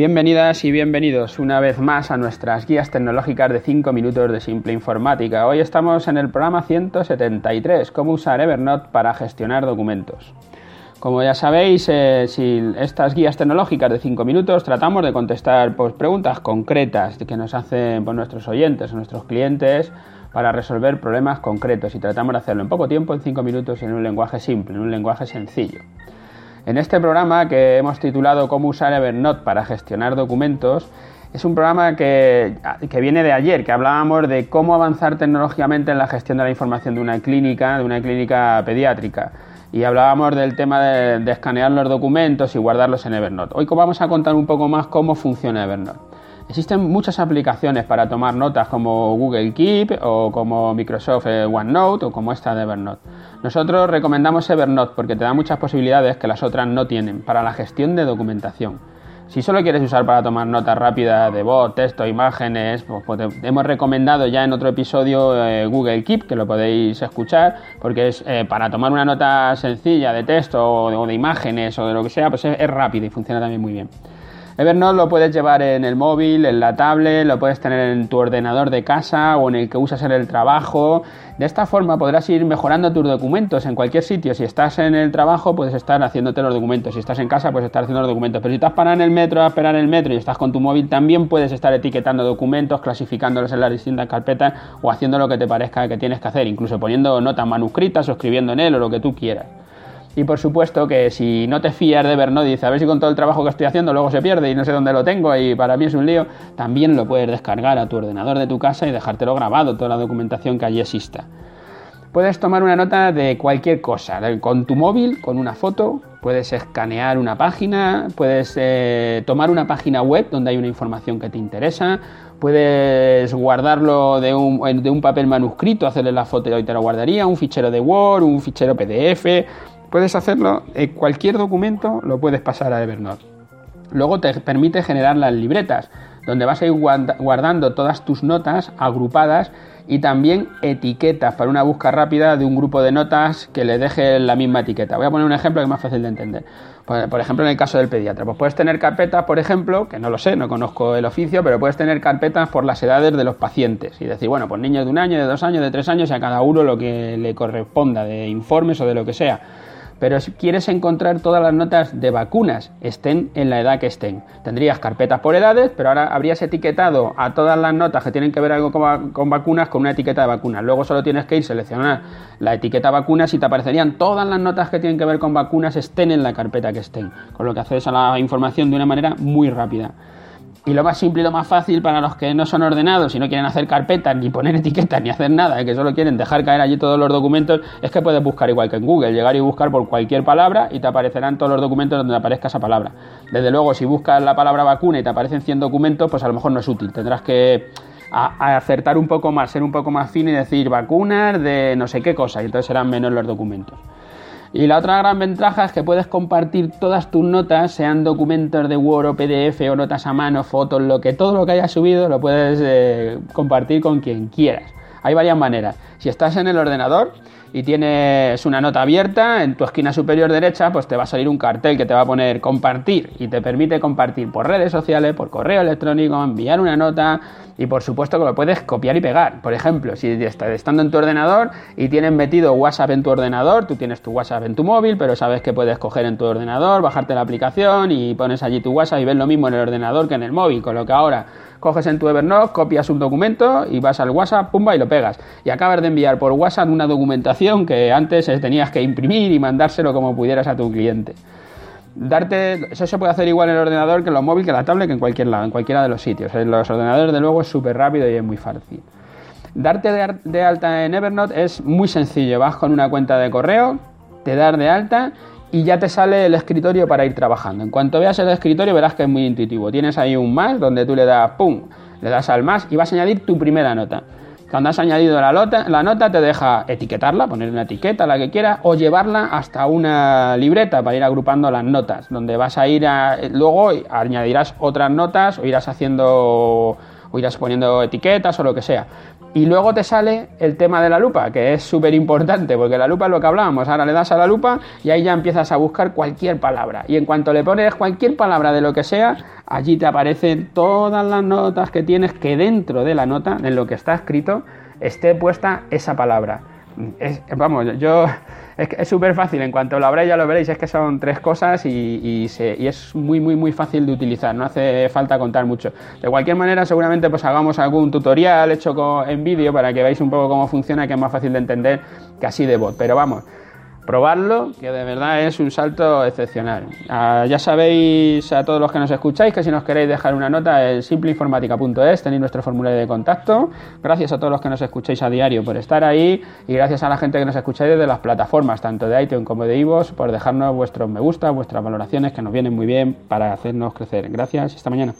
Bienvenidas y bienvenidos una vez más a nuestras guías tecnológicas de 5 minutos de simple informática. Hoy estamos en el programa 173, cómo usar Evernote para gestionar documentos. Como ya sabéis, eh, si estas guías tecnológicas de 5 minutos tratamos de contestar pues, preguntas concretas que nos hacen pues, nuestros oyentes o nuestros clientes para resolver problemas concretos y tratamos de hacerlo en poco tiempo, en 5 minutos en un lenguaje simple, en un lenguaje sencillo. En este programa que hemos titulado Cómo usar Evernote para gestionar documentos, es un programa que, viene de ayer, que hablábamos de cómo avanzar tecnológicamente en la gestión de la información de una clínica, de una clínica pediátrica. Y hablábamos del tema de, de escanear los documentos y guardarlos en Evernote. Hoy vamos a contar un poco más cómo funciona Evernote. Existen muchas aplicaciones para tomar notas como Google Keep o como Microsoft eh, OneNote o como esta de Evernote. Nosotros recomendamos Evernote porque te da muchas posibilidades que las otras no tienen para la gestión de documentación. Si solo quieres usar para tomar notas rápidas de voz, texto, imágenes, pues, pues hemos recomendado ya en otro episodio eh, Google Keep, que lo podéis escuchar, porque es eh, para tomar una nota sencilla de texto o de, imágenes o de lo que sea, pues es, es rápido y funciona también muy bien. Evernote lo puedes llevar en el móvil, en la tablet, lo puedes tener en tu ordenador de casa o en el que usas en el trabajo. De esta forma podrás ir mejorando tus documentos en cualquier sitio. Si estás en el trabajo, puedes estar haciéndote los documentos. Si estás en casa, puedes estar haciendo los documentos. Pero si estás parado en el metro a esperar en el metro y estás con tu móvil, también puedes estar etiquetando documentos, clasificándolos en las distintas carpetas o haciendo lo que te parezca que tienes que hacer, incluso poniendo notas manuscritas o escribiendo en él o lo que tú quieras. Y por supuesto que si no te fías de dices, a ver si con todo el trabajo que estoy haciendo luego se pierde y no sé dónde lo tengo y para mí es un lío, también lo puedes descargar a tu ordenador de tu casa y dejártelo grabado, toda la documentación que allí exista. Puedes tomar una nota de cualquier cosa, con tu móvil, con una foto, puedes escanear una página, puedes eh, tomar una página web donde hay una información que te interesa, puedes guardarlo de un, de un papel manuscrito, hacerle la foto y te lo guardaría, un fichero de Word, un fichero PDF, Puedes hacerlo, en cualquier documento lo puedes pasar a Evernote. Luego te permite generar las libretas, donde vas a ir guardando todas tus notas agrupadas y también etiquetas para una búsqueda rápida de un grupo de notas que le deje la misma etiqueta. Voy a poner un ejemplo que es más fácil de entender. Por ejemplo, en el caso del pediatra, pues puedes tener carpetas, por ejemplo, que no lo sé, no conozco el oficio, pero puedes tener carpetas por las edades de los pacientes y decir, bueno, pues niños de un año, de dos años, de tres años y a cada uno lo que le corresponda de informes o de lo que sea pero si quieres encontrar todas las notas de vacunas, estén en la edad que estén. Tendrías carpetas por edades, pero ahora habrías etiquetado a todas las notas que tienen que ver algo con, vacunas con una etiqueta de vacunas. Luego solo tienes que ir seleccionar la etiqueta vacunas y te aparecerían todas las notas que tienen que ver con vacunas estén en la carpeta que estén, con lo que accedes a la información de una manera muy rápida. Y lo más simple y lo más fácil para los que no son ordenados y no quieren hacer carpetas, ni poner etiquetas, ni hacer nada, que solo quieren dejar caer allí todos los documentos, es que puedes buscar igual que en Google, llegar y buscar por cualquier palabra y te aparecerán todos los documentos donde aparezca esa palabra. Desde luego, si buscas la palabra vacuna y te aparecen 100 documentos, pues a lo mejor no es útil. Tendrás que acertar un poco más, ser un poco más fino y decir vacunas de no sé qué cosa, y entonces serán menos los documentos. Y la otra gran ventaja es que puedes compartir todas tus notas, sean documentos de Word o PDF o notas a mano, fotos, lo que todo lo que hayas subido lo puedes eh, compartir con quien quieras. Hay varias maneras. Si estás en el ordenador, y tienes una nota abierta, en tu esquina superior derecha, pues te va a salir un cartel que te va a poner compartir y te permite compartir por redes sociales, por correo electrónico, enviar una nota y por supuesto que lo puedes copiar y pegar. Por ejemplo, si estás estando en tu ordenador y tienes metido WhatsApp en tu ordenador, tú tienes tu WhatsApp en tu móvil, pero sabes que puedes coger en tu ordenador, bajarte la aplicación y pones allí tu WhatsApp y ves lo mismo en el ordenador que en el móvil, con lo que ahora coges en tu Evernote, copias un documento y vas al WhatsApp, pumba y lo pegas. Y acabas de enviar por WhatsApp una documentación que antes tenías que imprimir y mandárselo como pudieras a tu cliente. Darte, eso se puede hacer igual en el ordenador que en los móviles, que en la tablet, que en cualquier lado, en cualquiera de los sitios. En los ordenadores, de luego, es súper rápido y es muy fácil. Darte de alta en Evernote es muy sencillo. Vas con una cuenta de correo, te das de alta y ya te sale el escritorio para ir trabajando. En cuanto veas el escritorio verás que es muy intuitivo. Tienes ahí un más donde tú le das pum, le das al más y vas a añadir tu primera nota. Cuando has añadido la nota, la nota te deja etiquetarla, poner una etiqueta, la que quieras, o llevarla hasta una libreta para ir agrupando las notas, donde vas a ir a, luego añadirás otras notas o irás haciendo o irás poniendo etiquetas o lo que sea. Y luego te sale el tema de la lupa, que es súper importante, porque la lupa es lo que hablábamos. Ahora le das a la lupa y ahí ya empiezas a buscar cualquier palabra. Y en cuanto le pones cualquier palabra de lo que sea, allí te aparecen todas las notas que tienes que dentro de la nota, en lo que está escrito, esté puesta esa palabra. Vamos, yo es súper fácil, en cuanto lo abráis ya lo veréis, es que son tres cosas y, es muy, muy, muy fácil de utilizar, no hace falta contar mucho. De cualquier manera, seguramente pues hagamos algún tutorial hecho en vídeo para que veáis un poco cómo funciona, que es más fácil de entender que así de bot. Pero vamos, probarlo, que de verdad es un salto excepcional. Ah, ya sabéis a todos los que nos escucháis que si nos queréis dejar una nota en simpleinformática.es tenéis nuestro formulario de contacto. Gracias a todos los que nos escucháis a diario por estar ahí y gracias a la gente que nos escucháis desde las plataformas, tanto de iTunes como de iVoox, por dejarnos vuestros me gusta, vuestras valoraciones que nos vienen muy bien para hacernos crecer. Gracias y hasta mañana.